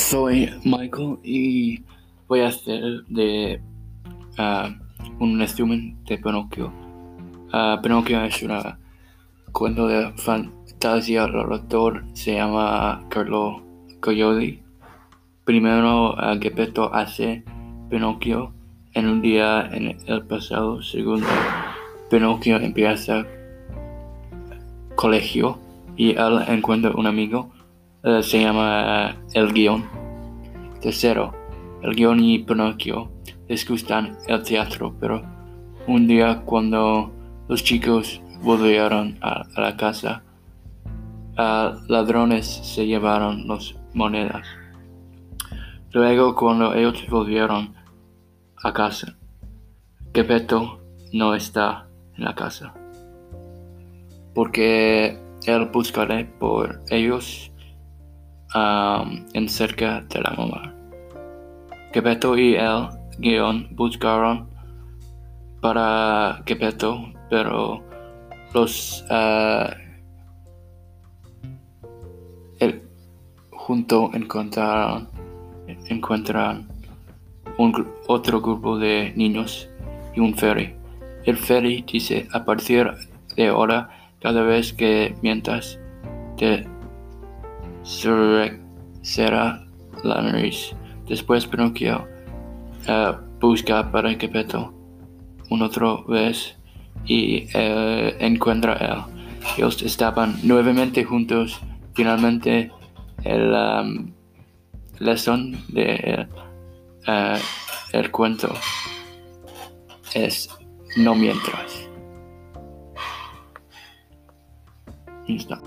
Soy Michael y voy a hacer de ah, un resumen de Pinocchio. Uh, Pinocchio es un cuento de fantasía. El autor se llama Carlo Coyoli. Primero, uh, Gepetto hace Pinocchio en un día en el pasado. Segundo, Pinocchio empieza colegio y él encuentra un amigo eh, se llama El Guión. Tercero, el guion y Pinocchio disgustan el teatro, pero un día cuando los chicos volvieron a, la casa, ladrones se llevaron las monedas. Luego cuando ellos volvieron a casa, Gepetto no está en la casa, porque él buscará por ellos en cerca de la mamá. Gepetto y el guion buscaron para Gepetto, pero los uh, el, junto encontraron, encuentran un, otro grupo de niños y un ferry. El ferry dice a partir de ahora cada vez que mientras te será la nariz. Después Pinocchio busca para Gepetto una otra vez y uh, encuentra a él. Ellos estaban nuevamente juntos. Finalmente el um, de uh, el cuento es no mientras. Está.